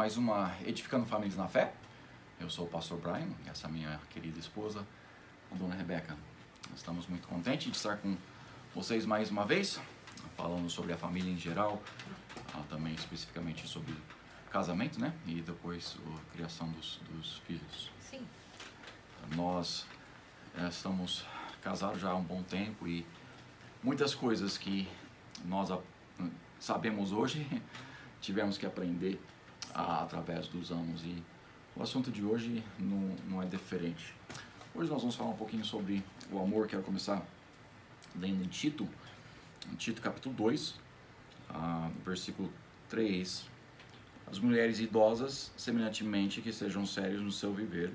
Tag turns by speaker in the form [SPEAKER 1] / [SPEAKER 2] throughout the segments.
[SPEAKER 1] mais uma Edificando Famílias na Fé. Eu sou o pastor Brian e essa minha querida esposa, a dona Rebeca. Estamos muito contentes de estar com vocês mais uma vez, falando sobre a família em geral, ah, também especificamente sobre casamento, né? E depois a criação dos, dos filhos.
[SPEAKER 2] Sim.
[SPEAKER 1] Nós eh, estamos casados já há um bom tempo e muitas coisas que nós sabemos hoje tivemos que aprender através dos anos e o assunto de hoje não, não é diferente. Hoje nós vamos falar um pouquinho sobre o amor, quero começar lendo em Tito, em Tito capítulo 2, ah, versículo 3. As mulheres idosas, semelhantemente, que sejam sérias no seu viver,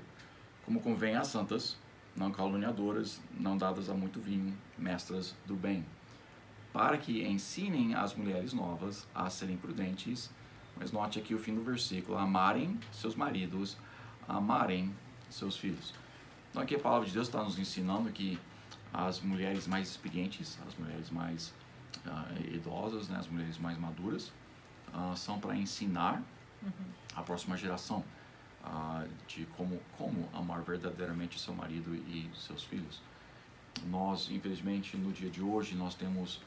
[SPEAKER 1] como convém às santas, não caluniadoras, não dadas a muito vinho, mestras do bem, para que ensinem as mulheres novas a serem prudentes, mas note aqui o fim do versículo, amarem seus maridos, amarem seus filhos. Então aqui a palavra de Deus está nos ensinando que as mulheres mais experientes, as mulheres mais ah, idosas, né, as mulheres mais maduras, ah, são para ensinar a próxima geração ah, de como, como amar verdadeiramente seu marido e seus filhos. Nós, infelizmente, no dia de hoje, nós temos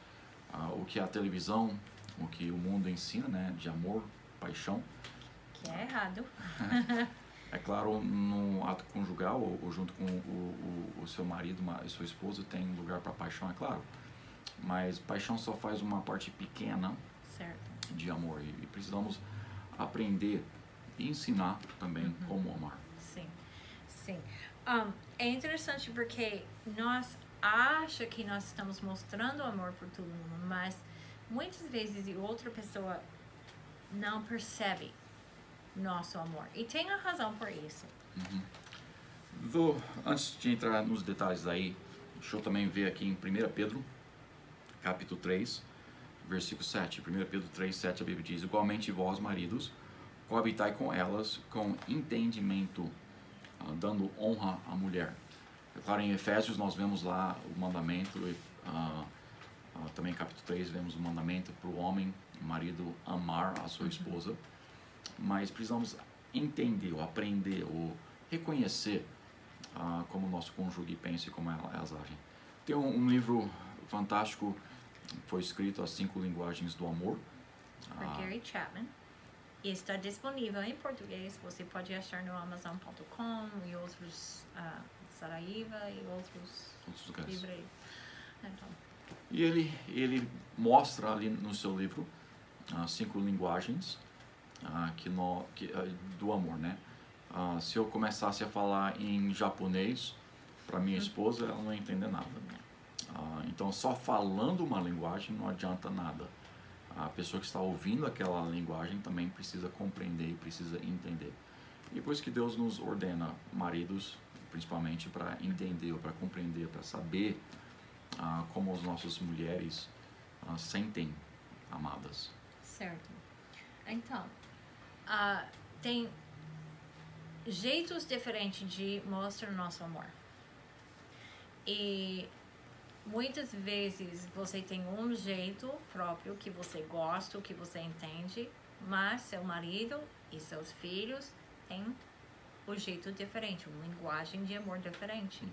[SPEAKER 1] o que a televisão, o que o mundo ensina, né, de amor, paixão.
[SPEAKER 2] Que é errado.
[SPEAKER 1] É claro, no ato conjugal ou, junto com o, o, o seu marido ma- e sua esposa tem lugar para paixão, é claro. Mas paixão só faz uma parte pequena
[SPEAKER 2] Certo.
[SPEAKER 1] de amor e, precisamos aprender e ensinar também como amar.
[SPEAKER 2] Sim. Sim. Um, é interessante porque nós acha que nós estamos mostrando amor por todo mundo, mas muitas vezes outra pessoa não percebe nosso amor. E tem a razão por isso.
[SPEAKER 1] Vou, antes de entrar nos detalhes aí, deixa eu também ver aqui em 1 Pedro, capítulo 3, versículo 7. 1 Pedro 3, 7, a Bíblia diz: Igualmente vós, maridos, coabitai com elas com entendimento, ah, dando honra à mulher. É claro, em Efésios nós vemos lá o mandamento, e, ah, ah, também capítulo 3 vemos o mandamento para o homem, marido, amar a sua esposa. Mas precisamos entender, ou aprender, ou reconhecer ah, como o nosso cônjuge pensa e como ela- elas agem. Tem um, um livro fantástico, foi escrito As Cinco Linguagens do Amor.
[SPEAKER 2] Por
[SPEAKER 1] Ah,
[SPEAKER 2] Gary Chapman. E está disponível em português. Você pode achar no Amazon.com e outros, ah, Saraiva e outros
[SPEAKER 1] outros lugares.
[SPEAKER 2] livros. Então,
[SPEAKER 1] E ele, ele mostra ali no seu livro as cinco linguagens ah, que no, que, ah, do amor, né? Ah, se eu começasse a falar em japonês para minha esposa, ela não ia entender nada. Ah, então, só falando uma linguagem não adianta nada. A pessoa que está ouvindo aquela linguagem também precisa compreender e precisa entender. E por isso que Deus nos ordena, maridos, principalmente, para entender, para compreender, para saber ah, como as nossas mulheres ah, sentem amadas.
[SPEAKER 2] Certo. Então, ah, tem jeitos diferentes de mostrar nosso amor. E muitas vezes você tem um jeito próprio que você gosta, que você entende, mas seu marido e seus filhos têm o jeito diferente, uma linguagem de amor diferente.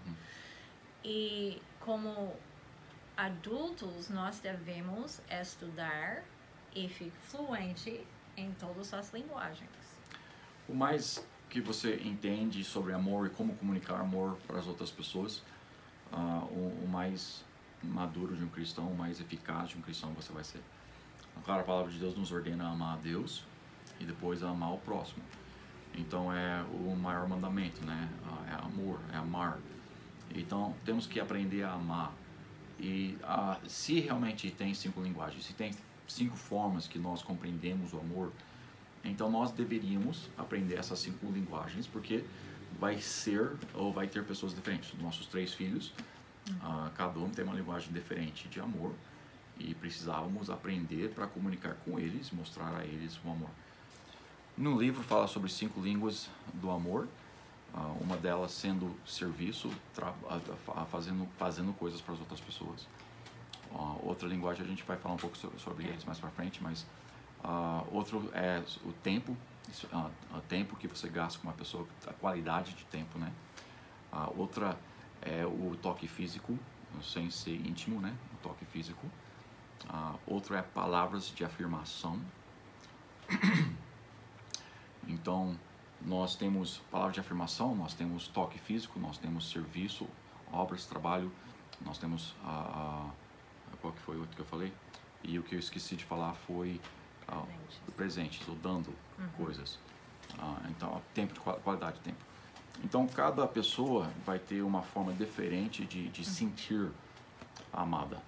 [SPEAKER 2] E como adultos, nós devemos estudar e ficar fluente em todas as linguagens.
[SPEAKER 1] O mais que você entende sobre amor e como comunicar amor para as outras pessoas, ah, o, o mais maduro de um cristão, o mais eficaz de um cristão você vai ser. Claro, a palavra de Deus nos ordena a amar a Deus e depois a amar o próximo. Então é o maior mandamento, né? Ah, É amor, é amar. Então temos que aprender a amar. E ah, se realmente tem cinco linguagens, se tem cinco formas que nós compreendemos o amor, então nós deveríamos aprender essas cinco linguagens, porque vai ser ou vai ter pessoas diferentes. Os nossos três filhos, ah, cada um tem uma linguagem diferente de amor e precisávamos aprender para comunicar com eles, mostrar a eles o amor. No livro fala sobre cinco línguas do amor, ah, uma delas sendo serviço, fazendo, fazendo coisas para as outras pessoas. Ah, outra linguagem a gente vai falar um pouco so- sobre eles mais para frente, mas ah, outro é o tempo, isso, ah, ah, tempo que você gasta com uma pessoa, a qualidade de tempo, né? A outra é o toque físico, sem ser íntimo, né? O toque físico. A outra é palavras de afirmação. Então, nós temos palavras de afirmação, nós temos toque físico, nós temos serviço, obras, trabalho, nós temos a qual que foi o outro que eu falei? E o que eu esqueci de falar foi ah, presentes. presentes, ou dando uhum. coisas. Ah, então, tempo de qualidade de tempo. Então, cada pessoa vai ter uma forma diferente de, de uhum. sentir amada.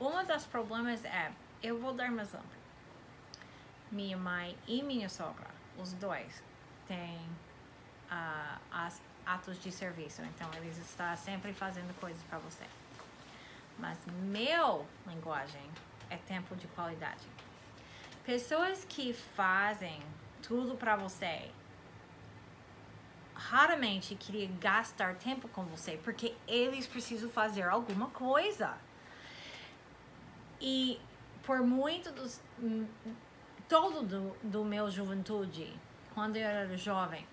[SPEAKER 2] Um dos problemas é, eu vou dar um exemplo. Minha mãe e minha sogra, os dois, têm uh, as atos de serviço. Então, eles estão sempre fazendo coisas para você. Mas meu linguagem é tempo de qualidade. Pessoas que fazem tudo para você raramente queria gastar tempo com você porque eles precisam fazer alguma coisa. E por muito dos todo do, do meu juventude, quando eu era jovem,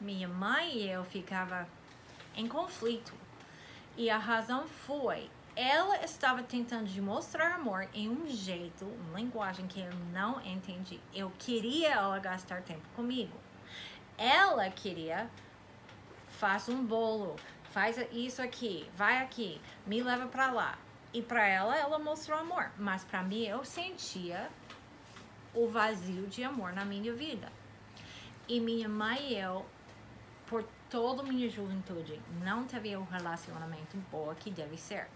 [SPEAKER 2] minha mãe e eu ficava em conflito. E a razão foi ela estava tentando demonstrar amor em um jeito, uma linguagem que eu não entendi. Eu queria ela gastar tempo comigo. Ela queria faz um bolo, faz isso aqui, vai aqui, me leva para lá. E para ela ela mostrou amor, mas para mim eu sentia o vazio de amor na minha vida. E minha mãe e eu por toda minha juventude não teve um relacionamento bom que deve ser.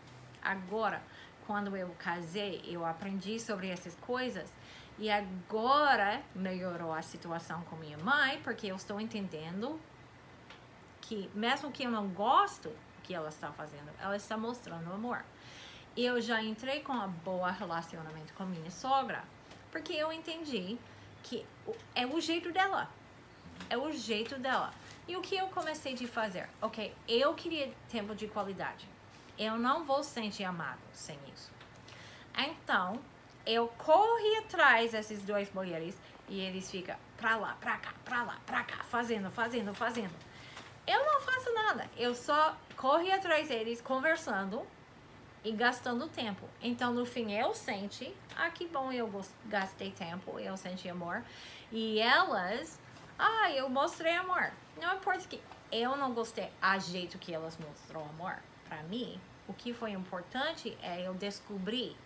[SPEAKER 2] Agora, quando eu casei, eu aprendi sobre essas coisas e agora melhorou a situação com minha mãe, porque eu estou entendendo que mesmo que eu não gosto que ela está fazendo, ela está mostrando amor. Eu já entrei com um bom relacionamento com minha sogra, porque eu entendi que é o jeito dela. É o jeito dela. E o que eu comecei de fazer? Ok, eu queria tempo de qualidade. Eu não vou sentir amado sem isso. Então, eu corri atrás desses dois mulheres e eles ficam pra lá, pra cá, pra lá, pra cá, fazendo, fazendo, fazendo. Eu não faço nada. Eu só corri atrás deles conversando e gastando tempo. Então, no fim, eu senti, ah, que bom, eu gastei tempo, eu senti amor. E elas, ah, eu mostrei amor. Não importa que eu não gostei a jeito que elas mostrou amor para mim, o que foi importante é eu descobrir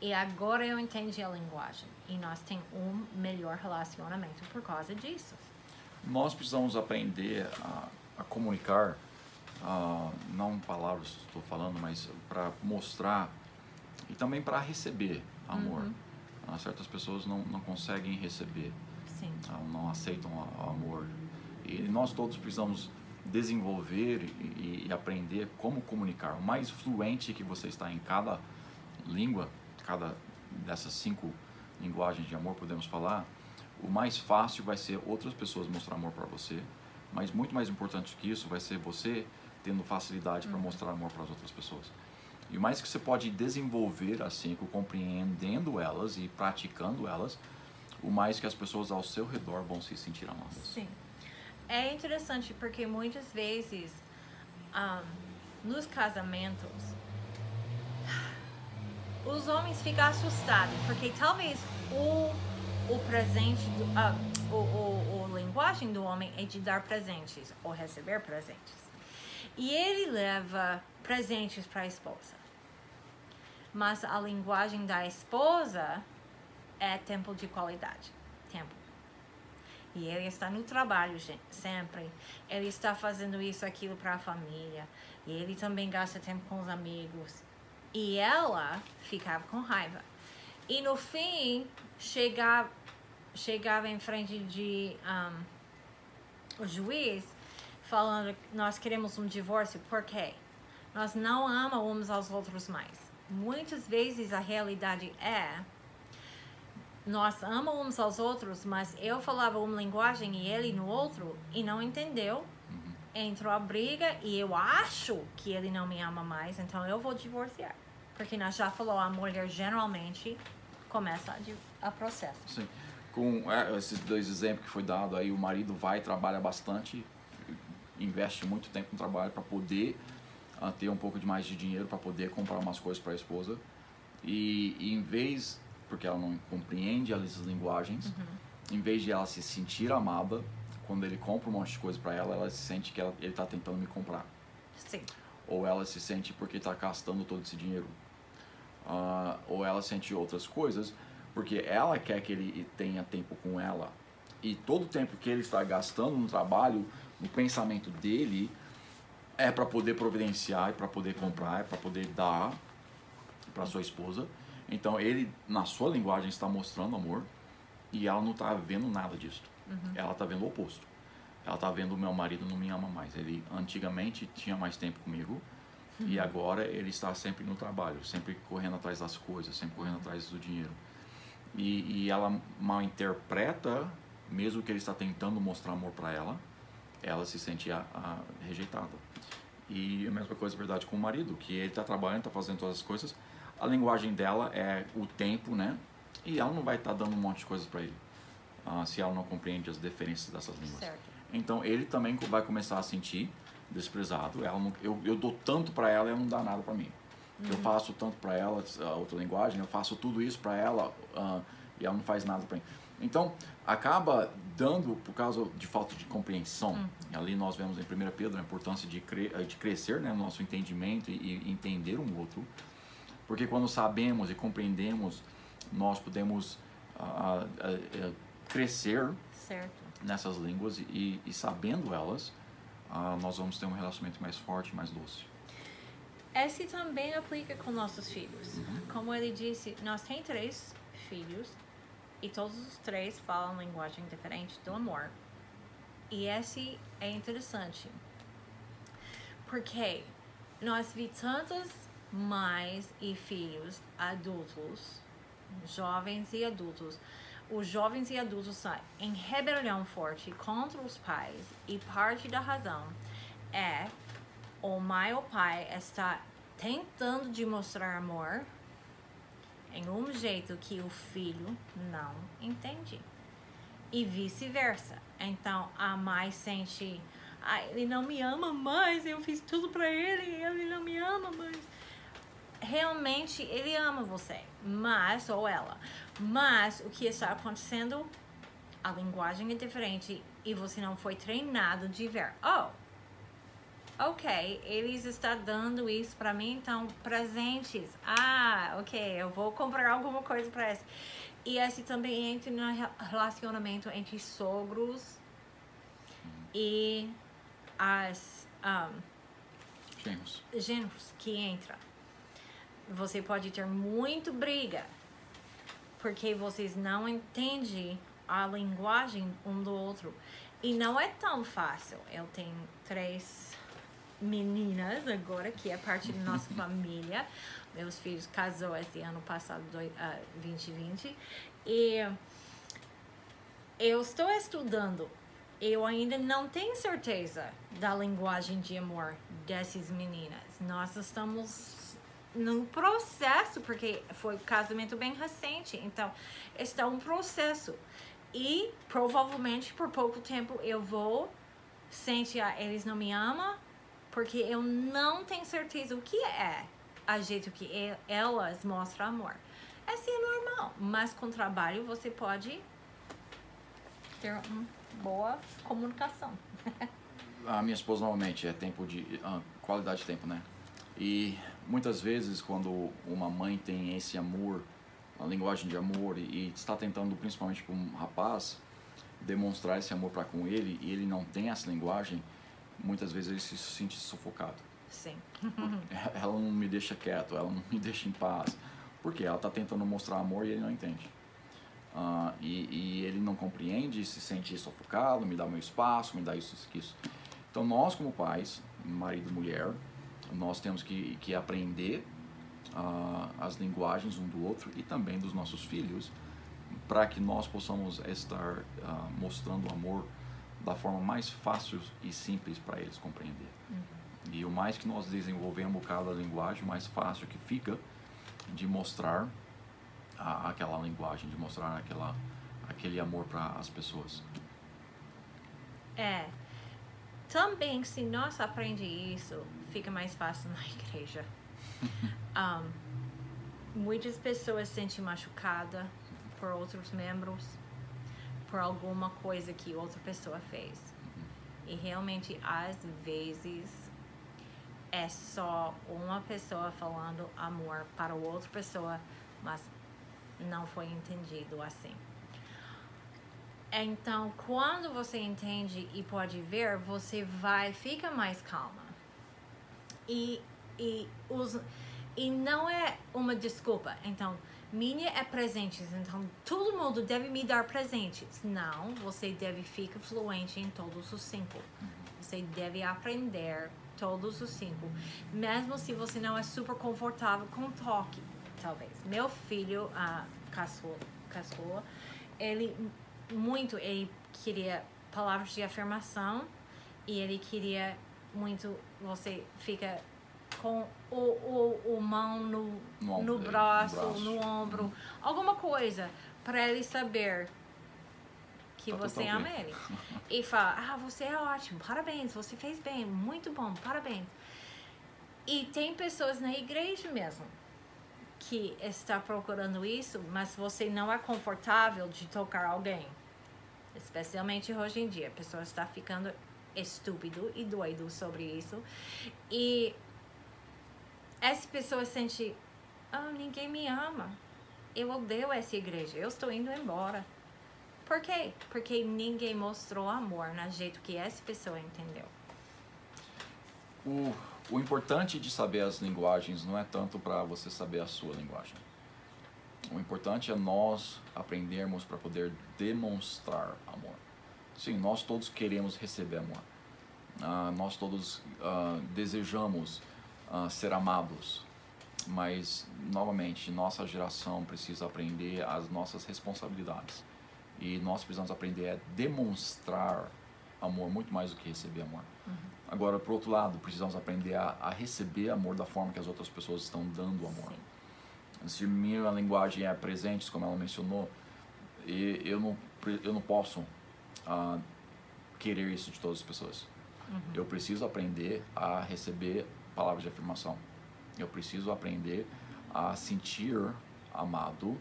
[SPEAKER 2] e agora eu entendi a linguagem e nós temos um melhor relacionamento por causa disso.
[SPEAKER 1] Nós precisamos aprender a, a comunicar, uh, não palavras estou falando, mas para mostrar e também para receber amor. Uhum. Uh, certas pessoas não, não conseguem receber, uh, não aceitam o amor. E nós todos precisamos desenvolver e, e, aprender como comunicar. O mais fluente que você está em cada língua, cada dessas cinco linguagens de amor, podemos falar, o mais fácil vai ser outras pessoas mostrar amor para você, mas muito mais importante que isso vai ser você tendo facilidade para uhum. mostrar amor para as outras pessoas. E o mais que você pode desenvolver assim, compreendendo elas e praticando elas, o mais que as pessoas ao seu redor vão se sentir amadas.
[SPEAKER 2] Sim é interessante porque muitas vezes um, nos casamentos os homens ficam assustados porque talvez o, o presente, do, uh, o, o, o linguagem do homem é de dar presentes ou receber presentes. E ele leva presentes para a esposa. Mas a linguagem da esposa é tempo de qualidade. Tempo e ele está no trabalho gente, sempre. Ele está fazendo isso, aquilo para a família. E ele também gasta tempo com os amigos. E ela ficava com raiva. E no fim, chegava, chegava em frente de um, o juiz falando nós queremos um divórcio, por quê? Nós não amamos uns aos outros mais. Muitas vezes a realidade é nós amamos uns aos outros, mas eu falava uma linguagem e ele no outro e não entendeu. Uhum. Entrou a briga e eu acho que ele não me ama mais, então eu vou divorciar. Porque nós já falou, a mulher geralmente começa a, a processo.
[SPEAKER 1] Sim. com é, esses dois exemplos que foi dado aí, o marido vai trabalha bastante, investe muito tempo no trabalho para poder uh, ter um pouco de mais de dinheiro para poder comprar umas coisas para a esposa. E, e, em vez, porque ela não compreende as linguagens, uhum. em vez de ela se sentir amada, quando ele compra um monte de coisa para ela, ela se sente que ela, ele está tentando me comprar.
[SPEAKER 2] Sim.
[SPEAKER 1] Ou ela se sente porque está gastando todo esse dinheiro. Uh, ou ela sente outras coisas porque ela quer que ele tenha tempo com ela. E todo o tempo que ele está gastando no trabalho, no pensamento dele, é para poder providenciar, é para poder comprar, é para poder dar para sua esposa. Então ele, na sua linguagem, está mostrando amor e ela não está vendo nada disso. Uhum. Ela está vendo o oposto. Ela está vendo o meu marido não me ama mais. Ele antigamente tinha mais tempo comigo uhum. e agora ele está sempre no trabalho, sempre correndo atrás das coisas, sempre correndo atrás do dinheiro e, e ela mal interpreta, mesmo que ele está tentando mostrar amor para ela, ela se sente a, a, rejeitada. E a mesma coisa, verdade, com o marido, que ele está trabalhando, está fazendo todas as coisas, a linguagem dela é o tempo, né? E ela não vai estar tá dando um monte de coisas para ele, uh, se ela não compreende as diferenças dessas línguas.
[SPEAKER 2] Certo.
[SPEAKER 1] Então ele também vai começar a sentir desprezado. Ela não, eu, eu dou tanto para ela e ela não dá nada para mim. Uhum. Eu faço tanto para ela, outra linguagem, eu faço tudo isso para ela uh, e ela não faz nada para mim. Então, acaba dando, por causa de falta de compreensão, uhum. ali nós vemos em 1 Pedro a importância de, cre de crescer né, no nosso entendimento e, e entender um outro, porque quando sabemos e compreendemos, nós podemos uh, uh, crescer
[SPEAKER 2] certo.
[SPEAKER 1] nessas línguas e, e sabendo elas, nós vamos ter um relacionamento mais forte, mais doce.
[SPEAKER 2] Esse também aplica com nossos filhos.
[SPEAKER 1] Uhum.
[SPEAKER 2] Como ele disse, nós temos três filhos e todos os três falam linguagem diferente do amor. E esse é interessante. Porque nós vi tantas mães e filhos adultos, jovens e adultos. Os jovens e adultos estão em rebelião forte contra os pais e parte da razão é o mãe ou pai está tentando demonstrar amor em um jeito que o filho não entende. E vice-versa. Então a mãe sente, ah, ele não me ama mais, eu fiz tudo para ele, ele não me ama mais. Realmente ele ama você, mas, ou ela, mas o que está acontecendo, a linguagem é diferente e você não foi treinado de ver, oh, ok, eles estão dando isso para mim, então presentes. Ah, ok, eu vou comprar alguma coisa para esse. E esse também entra no relacionamento entre sogros e as um,
[SPEAKER 1] genros.
[SPEAKER 2] genros que entra. Você pode ter muito briga porque vocês não entendem a linguagem um do outro. E não é tão fácil. Eu tenho três meninas agora, que é parte da nossa família. Meus filhos casou esse ano passado, do, uh, 2020. E eu estou estudando. Eu ainda não tenho certeza da linguagem de amor dessas meninas. Nós estamos no processo, porque foi um casamento bem recente. Então, está um processo. E provavelmente por pouco tempo eu vou sentir, eles não me amam, porque eu não tenho certeza o que é a jeito que elas mostram amor. É sim normal, mas com trabalho você pode ter uma boa comunicação.
[SPEAKER 1] a minha esposa normalmente é tempo de uh, qualidade de tempo, né? E muitas vezes quando uma mãe tem esse amor, a linguagem de amor e, e está tentando principalmente para um rapaz demonstrar esse amor para com ele e ele não tem essa linguagem, muitas vezes ele se sente sufocado.
[SPEAKER 2] Sim.
[SPEAKER 1] ela não me deixa quieto, ela não me deixa em paz. Porque ela está tentando mostrar amor e ele não entende. Uh, e, e, ele não compreende, se sente sufocado, me dá meu espaço, me dá isso, isso. Então nós como pais, marido e mulher, nós temos que, que aprender uh, as linguagens um do outro e também dos nossos filhos, para que nós possamos estar uh, mostrando amor da forma mais fácil e simples para eles compreender. Uhum. E o mais que nós desenvolvemos cada linguagem, mais fácil que fica de mostrar a, aquela linguagem, de mostrar aquela aquele amor para as pessoas.
[SPEAKER 2] É. Também, se nós aprendemos isso, fica mais fácil na igreja. um, muitas pessoas se sentem machucadas por outros membros, por alguma coisa que outra pessoa fez. E realmente, às vezes, é só uma pessoa falando amor para outra pessoa, mas não foi entendido assim. Então, quando você entende e pode ver, você vai fica mais calma. E e os e não é uma desculpa. Então, minha é presentes, então todo mundo deve me dar presentes. Não, você deve ficar fluente em todos os cinco. Você deve aprender todos os cinco, mesmo se você não é super confortável com toque, talvez. Meu filho, a caçula, ele muito, ele queria palavras de afirmação e ele queria muito, você fica com o, o, o mão no,
[SPEAKER 1] No
[SPEAKER 2] no, braço,
[SPEAKER 1] no braço.
[SPEAKER 2] no ombro, alguma coisa para ele saber que
[SPEAKER 1] Tá
[SPEAKER 2] você ama
[SPEAKER 1] bem.
[SPEAKER 2] ele. E fala, ah, você é ótimo, parabéns, você fez bem, muito bom, parabéns. E tem pessoas na igreja mesmo que está procurando isso, mas você não é confortável de tocar alguém. Especialmente hoje em dia, a pessoa está ficando estúpido e doido sobre isso. E essa pessoa sente, ah, ninguém me ama. Eu odeio essa igreja, eu estou indo embora. Por quê? Porque ninguém mostrou amor no jeito que essa pessoa entendeu.
[SPEAKER 1] O, o importante de saber as linguagens não é tanto para você saber a sua linguagem. O importante é nós aprendermos para poder demonstrar amor. Sim, nós todos queremos receber amor. Ah, nós todos ah, desejamos ah, ser amados. Mas, novamente, nossa geração precisa aprender as nossas responsabilidades. E nós precisamos aprender a demonstrar amor muito mais do que receber amor. Agora, por outro lado, precisamos aprender a, a receber amor da forma que as outras pessoas estão dando amor. Se minha linguagem é presentes, como ela mencionou, eu não, eu não posso ah, querer isso de todas as pessoas. Eu preciso aprender a receber palavras de afirmação. Eu preciso aprender a sentir amado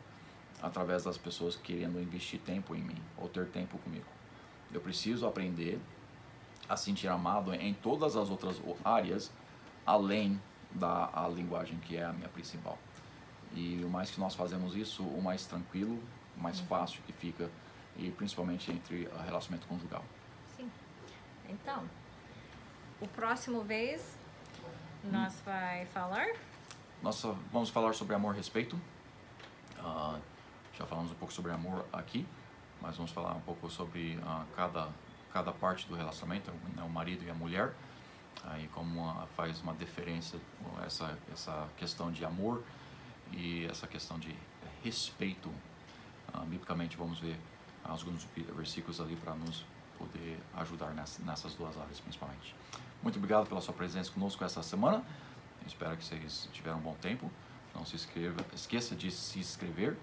[SPEAKER 1] através das pessoas querendo investir tempo em mim ou ter tempo comigo. Eu preciso aprender a sentir amado em todas as outras áreas além da a linguagem que é a minha principal. E o mais que nós fazemos isso, o mais tranquilo, o mais fácil que fica e principalmente entre o relacionamento conjugal.
[SPEAKER 2] Sim. Então, o próximo vez nós vai falar
[SPEAKER 1] Nós vamos falar sobre amor e respeito. Ah, já falamos um pouco sobre amor aqui, mas vamos falar um pouco sobre ah, cada, cada parte do relacionamento, né, o marido e a mulher, aí como faz uma diferença essa, essa questão de amor e essa questão de respeito. Ah, biblicamente vamos ver alguns versículos ali para nos poder ajudar ness- nessas duas áreas principalmente. Muito obrigado pela sua presença conosco essa semana. Espero que vocês tiveram um bom tempo. Não se inscreva, esqueça de se inscrever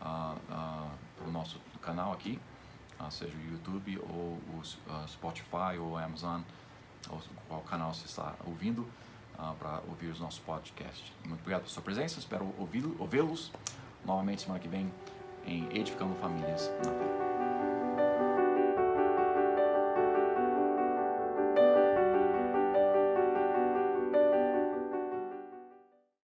[SPEAKER 1] ah, ah, para o nosso canal aqui, ah, seja o YouTube ou o Spotify ou Amazon, ou qual canal você está ouvindo, para ouvir os nossos podcasts. Muito obrigado pela sua presença. Espero ouvi-lo- ouvi-los novamente semana que vem em Edificando Famílias na Fé.